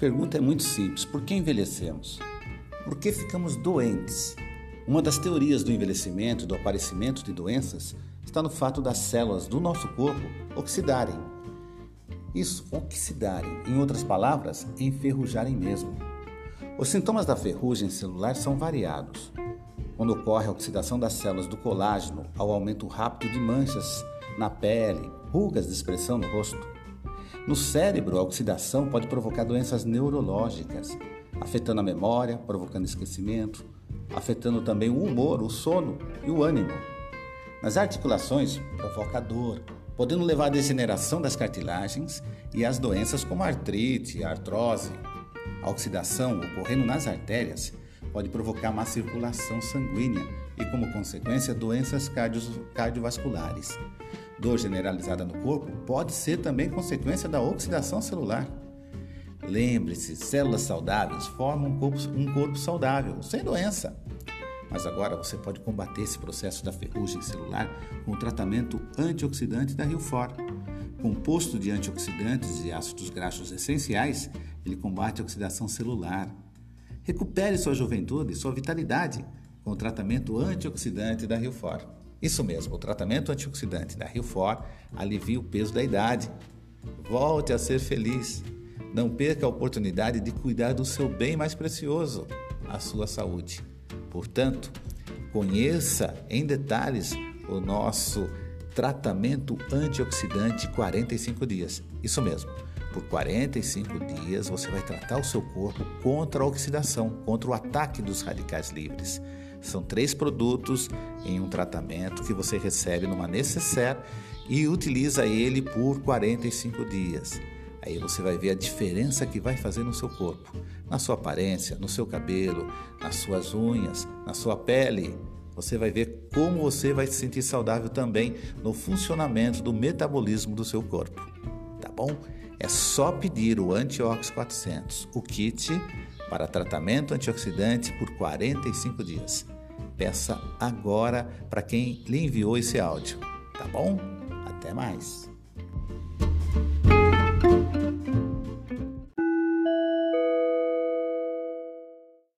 pergunta é muito simples: por que envelhecemos? Por que ficamos doentes? Uma das teorias do envelhecimento e do aparecimento de doenças está no fato das células do nosso corpo oxidarem. Isso, oxidarem, em outras palavras, enferrujarem mesmo. Os sintomas da ferrugem celular são variados. Quando ocorre a oxidação das células do colágeno ao aumento rápido de manchas na pele, rugas de expressão no rosto. No cérebro, a oxidação pode provocar doenças neurológicas, afetando a memória, provocando esquecimento, afetando também o humor, o sono e o ânimo. Nas articulações, provoca dor, podendo levar à degeneração das cartilagens e às doenças como artrite, artrose. A oxidação ocorrendo nas artérias pode provocar má circulação sanguínea e, como consequência, doenças cardiovasculares. Dor generalizada no corpo pode ser também consequência da oxidação celular. Lembre-se, células saudáveis formam um corpo, um corpo saudável, sem doença. Mas agora você pode combater esse processo da ferrugem celular com o tratamento antioxidante da Rio For. Composto de antioxidantes e ácidos graxos essenciais, ele combate a oxidação celular. Recupere sua juventude e sua vitalidade com o tratamento antioxidante da Rio For. Isso mesmo, o tratamento antioxidante da Rio For alivia o peso da idade. Volte a ser feliz. Não perca a oportunidade de cuidar do seu bem mais precioso, a sua saúde. Portanto, conheça em detalhes o nosso tratamento antioxidante 45 dias. Isso mesmo. Por 45 dias você vai tratar o seu corpo contra a oxidação, contra o ataque dos radicais livres. São três produtos em um tratamento que você recebe numa necessaire e utiliza ele por 45 dias. Aí você vai ver a diferença que vai fazer no seu corpo, na sua aparência, no seu cabelo, nas suas unhas, na sua pele. Você vai ver como você vai se sentir saudável também no funcionamento do metabolismo do seu corpo. Bom? É só pedir o Antiox 400, o kit para tratamento antioxidante por 45 dias. Peça agora para quem lhe enviou esse áudio, tá bom? Até mais.